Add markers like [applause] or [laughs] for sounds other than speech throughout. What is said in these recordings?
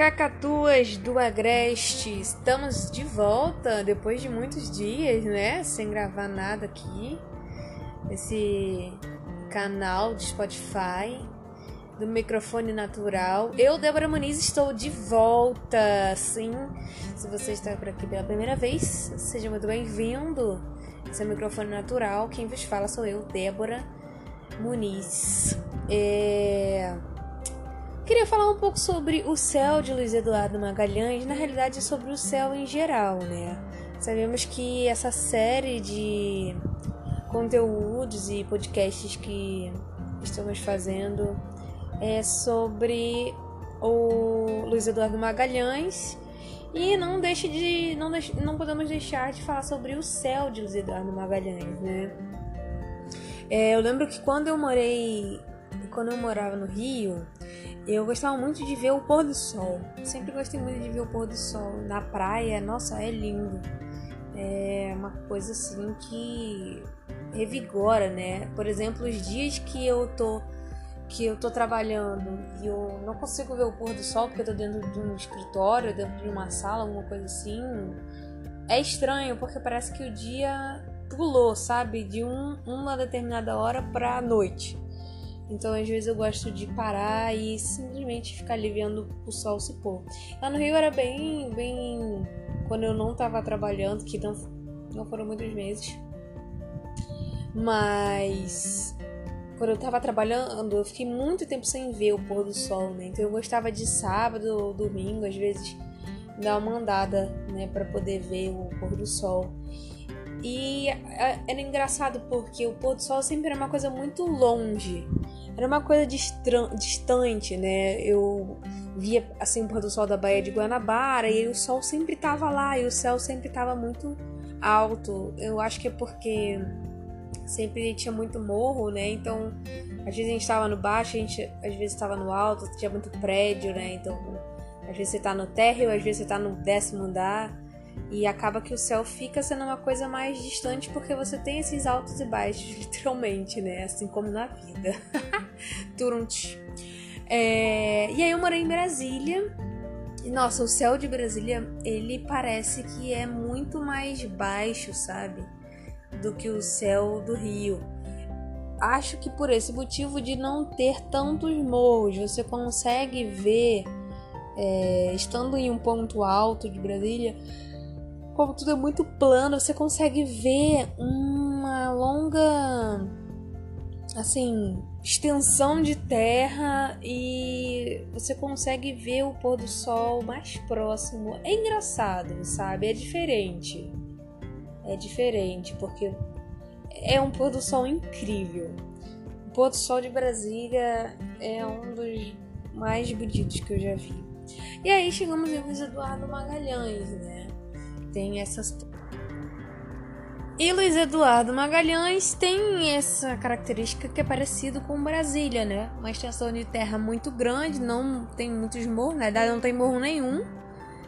Cacatuas do Agreste, estamos de volta depois de muitos dias, né? Sem gravar nada aqui. Esse canal de Spotify do microfone natural. Eu, Débora Muniz, estou de volta. Sim, se você está por aqui pela primeira vez, seja muito bem-vindo. Esse é o microfone natural. Quem vos fala sou eu, Débora Muniz. É... Queria falar um pouco sobre o céu de Luiz Eduardo Magalhães, na realidade sobre o céu em geral, né? Sabemos que essa série de conteúdos e podcasts que estamos fazendo é sobre o Luiz Eduardo Magalhães e não deixe de não, não podemos deixar de falar sobre o céu de Luiz Eduardo Magalhães, né? É, eu lembro que quando eu morei quando eu morava no Rio, eu gostava muito de ver o pôr do sol. Sempre gostei muito de ver o pôr do sol na praia. Nossa, é lindo. É uma coisa assim que revigora, né? Por exemplo, os dias que eu tô que eu tô trabalhando e eu não consigo ver o pôr do sol porque eu tô dentro de um escritório, dentro de uma sala, alguma coisa assim. É estranho porque parece que o dia pulou, sabe? De um, uma determinada hora pra noite. Então, às vezes, eu gosto de parar e simplesmente ficar ali vendo o sol se pôr. Lá no Rio era bem. bem quando eu não tava trabalhando, que não, não foram muitos meses. Mas. Quando eu tava trabalhando, eu fiquei muito tempo sem ver o pôr do sol, né? Então eu gostava de sábado ou domingo, às vezes, dar uma andada, né, para poder ver o pôr do sol. E é, era engraçado porque o pôr do sol sempre era uma coisa muito longe. Era uma coisa distante, né? Eu via assim o pôr do sol da Baía de Guanabara e o sol sempre estava lá e o céu sempre estava muito alto. Eu acho que é porque sempre tinha muito morro, né? Então, às vezes a gente estava no baixo, a gente às vezes estava no alto, tinha muito prédio, né? Então, às vezes você tá no térreo, às vezes você tá no décimo andar. E acaba que o céu fica sendo uma coisa mais distante porque você tem esses altos e baixos, [laughs] literalmente, né? Assim como na vida. [laughs] Turunti. É... E aí eu morei em Brasília. Nossa, o céu de Brasília, ele parece que é muito mais baixo, sabe? Do que o céu do Rio. Acho que por esse motivo de não ter tantos morros, você consegue ver, é, estando em um ponto alto de Brasília, como tudo é muito plano, você consegue ver uma longa assim, extensão de terra e você consegue ver o pôr do sol mais próximo. É engraçado, sabe? É diferente. É diferente porque é um pôr do sol incrível. O pôr do sol de Brasília é um dos mais bonitos que eu já vi. E aí chegamos em Luiz Eduardo Magalhães, né? Tem essas. E Luiz Eduardo Magalhães tem essa característica que é parecido com Brasília, né? Uma extensão de terra muito grande, não tem muitos morros, na verdade não tem morro nenhum.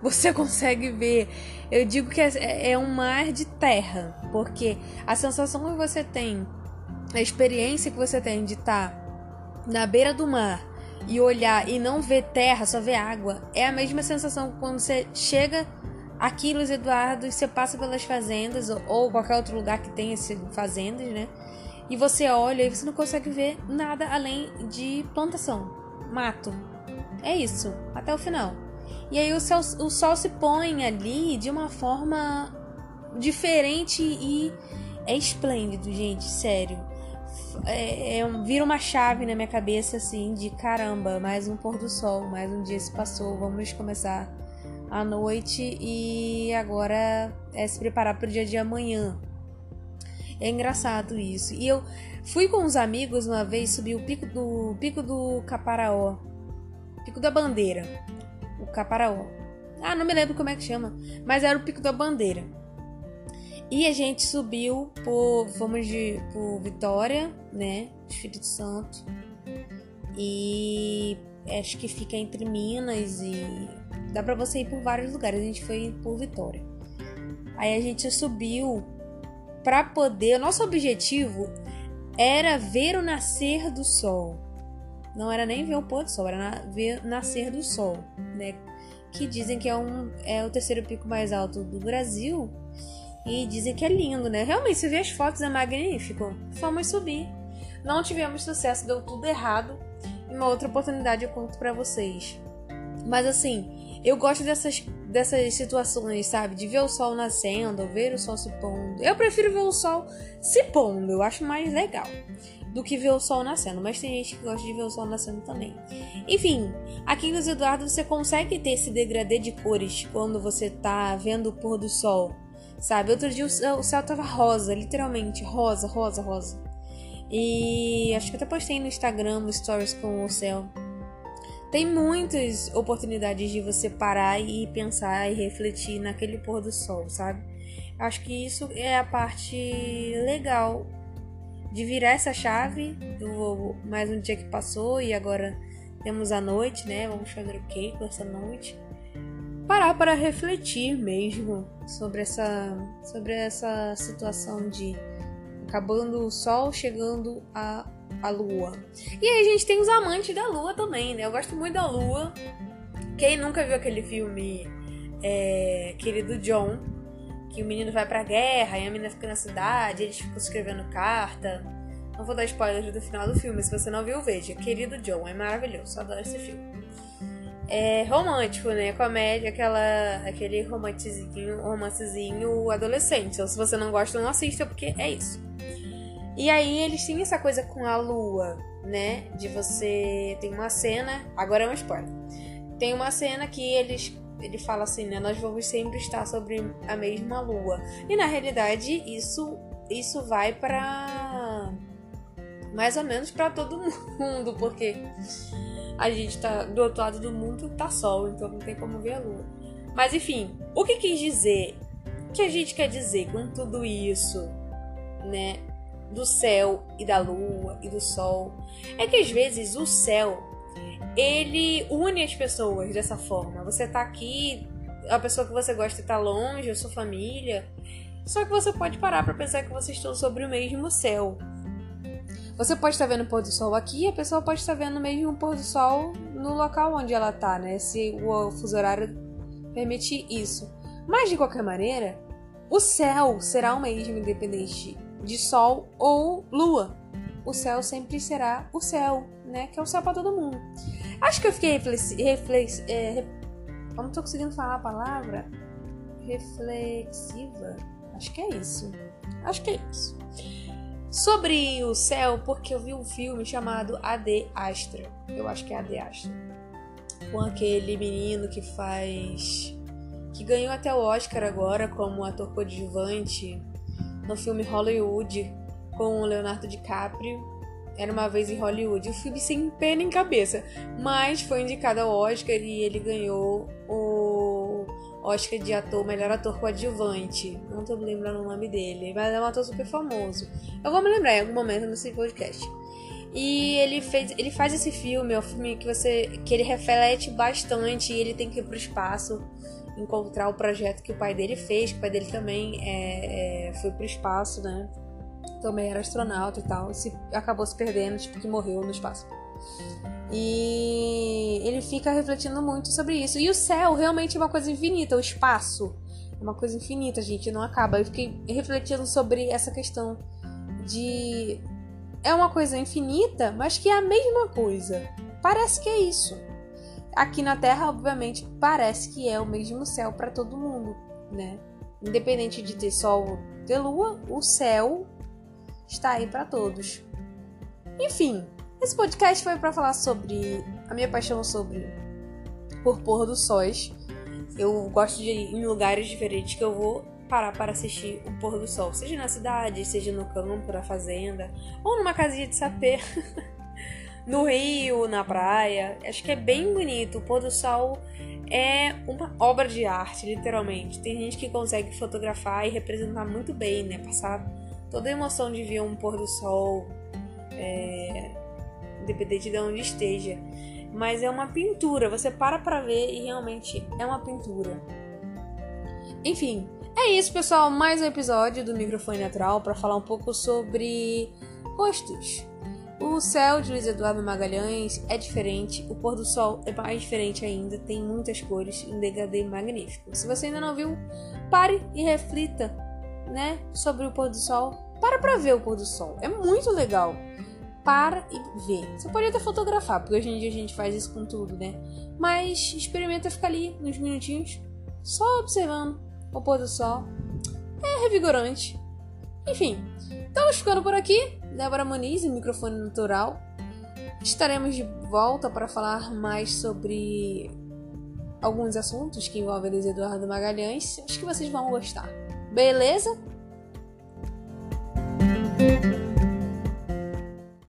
Você [laughs] consegue ver, eu digo que é, é um mar de terra, porque a sensação que você tem, a experiência que você tem de estar tá na beira do mar e olhar e não ver terra, só ver água, é a mesma sensação quando você chega Aqui, Luiz Eduardo, você passa pelas fazendas ou qualquer outro lugar que tenha fazendas, né? E você olha e você não consegue ver nada além de plantação, mato. É isso, até o final. E aí o, céu, o sol se põe ali de uma forma diferente e é esplêndido, gente, sério. É, é, vira uma chave na minha cabeça assim de caramba, mais um pôr do sol, mais um dia se passou, vamos começar à noite e agora é se preparar para o dia de amanhã. É engraçado isso. E eu fui com uns amigos uma vez subir o pico do pico do Caparaó, pico da Bandeira, o Caparaó. Ah, não me lembro como é que chama, mas era o pico da Bandeira. E a gente subiu por, fomos de por Vitória, né, Espírito Santo. E acho que fica entre Minas e Dá para você ir por vários lugares. A gente foi por Vitória. Aí a gente subiu para poder. Nosso objetivo era ver o nascer do sol. Não era nem ver o pôr do sol, era ver o nascer do sol, né? que dizem que é, um, é o terceiro pico mais alto do Brasil. E dizem que é lindo, né? Realmente, se ver as fotos, é magnífico. Fomos subir. Não tivemos sucesso, deu tudo errado. Uma outra oportunidade eu conto pra vocês. Mas assim, eu gosto dessas, dessas situações, sabe? De ver o sol nascendo, ver o sol se pondo. Eu prefiro ver o sol se pondo, eu acho mais legal do que ver o sol nascendo, mas tem gente que gosta de ver o sol nascendo também. Enfim, aqui nos Eduardo você consegue ter esse degradê de cores quando você tá vendo o pôr do sol, sabe? Outro dia o céu, o céu tava rosa, literalmente, rosa, rosa, rosa. E acho que até postei no Instagram, Stories com o céu. Tem muitas oportunidades de você parar e pensar e refletir naquele pôr do sol, sabe? Acho que isso é a parte legal de virar essa chave do mais um dia que passou e agora temos a noite, né? Vamos fazer o que com essa noite? Parar para refletir mesmo sobre essa, sobre essa situação de acabando o sol, chegando a, a lua. E aí a gente tem os amantes da lua também, né? Eu gosto muito da lua. Quem nunca viu aquele filme é, Querido John, que o menino vai pra guerra e a menina fica na cidade, eles ficam escrevendo carta. Não vou dar spoilers do final do filme, se você não viu, veja. Querido John, é maravilhoso, adoro esse filme. É romântico, né? Comédia, aquela, aquele romancezinho, romancezinho adolescente. Então, se você não gosta, não assista, porque é isso. E aí eles têm essa coisa com a lua, né? De você. Tem uma cena. Agora é um spoiler. Tem uma cena que eles ele fala assim, né? Nós vamos sempre estar sobre a mesma lua. E na realidade, isso isso vai para mais ou menos para todo [laughs] mundo, porque a gente tá do outro lado do mundo tá sol, então não tem como ver a lua. Mas enfim, o que quis dizer? O que a gente quer dizer com tudo isso, né? Do céu e da lua e do sol, é que às vezes o céu ele une as pessoas dessa forma. Você tá aqui, a pessoa que você gosta tá longe, a sua família. Só que você pode parar para pensar que vocês estão sobre o mesmo céu. Você pode estar vendo o pôr do sol aqui, a pessoa pode estar vendo mesmo o pôr do sol no local onde ela tá, né? Se o fuso horário permite isso. Mas de qualquer maneira, o céu será o mesmo, independente de sol ou lua. O céu sempre será o céu, né? Que é o céu para todo mundo. Acho que eu fiquei reflex... reflex é, eu não tô conseguindo falar a palavra. Reflexiva. Acho que é isso. Acho que é isso. Sobre o céu, porque eu vi um filme chamado AD Astra. Eu acho que é AD Astra. Com aquele menino que faz. que ganhou até o Oscar agora como ator coadjuvante no filme Hollywood com o Leonardo DiCaprio. Era uma vez em Hollywood. O filme sem pena em cabeça. Mas foi indicado ao Oscar e ele ganhou o Oscar de ator, melhor ator coadjuvante. Não tô me lembrando o nome dele, mas é um ator super famoso. Eu vou me lembrar em algum momento nesse podcast. E ele fez, ele faz esse filme, é um filme que você que ele reflete bastante e ele tem que ir pro espaço encontrar o projeto que o pai dele fez, que o pai dele também é, é, foi pro espaço, né? também era astronauta e tal, se, acabou se perdendo, tipo, que morreu no espaço. E ele fica refletindo muito sobre isso. E o céu realmente é uma coisa infinita, o espaço é uma coisa infinita, gente, não acaba. Eu fiquei refletindo sobre essa questão de. É uma coisa infinita, mas que é a mesma coisa. Parece que é isso. Aqui na Terra, obviamente, parece que é o mesmo céu para todo mundo, né? Independente de ter sol ou ter lua, o céu está aí para todos. Enfim, esse podcast foi para falar sobre a minha paixão sobre por pôr do sóis. Eu gosto de ir em lugares diferentes que eu vou parar para assistir o pôr do sol, seja na cidade, seja no campo, na fazenda, ou numa casinha de sapê, [laughs] no rio, na praia. Acho que é bem bonito. O pôr do sol é uma obra de arte, literalmente. Tem gente que consegue fotografar e representar muito bem, né? Passar toda a emoção de ver um pôr do sol, é, independente de onde esteja. Mas é uma pintura, você para pra ver e realmente é uma pintura. Enfim, é isso, pessoal. Mais um episódio do Microfone Natural para falar um pouco sobre gostos. O céu de Luiz Eduardo Magalhães é diferente, o pôr do sol é mais diferente ainda, tem muitas cores, um degradê magnífico. Se você ainda não viu, pare e reflita, né, sobre o pôr do sol. Para pra ver o pôr do sol, é muito legal. Para e vê. Você pode até fotografar, porque hoje em dia a gente faz isso com tudo, né? Mas experimenta ficar ali uns minutinhos, só observando o pôr do sol. É revigorante. Enfim, estamos ficando por aqui. Débora Muniz, microfone natural. Estaremos de volta para falar mais sobre alguns assuntos que envolvem Luiz Eduardo Magalhães. Acho que vocês vão gostar. Beleza?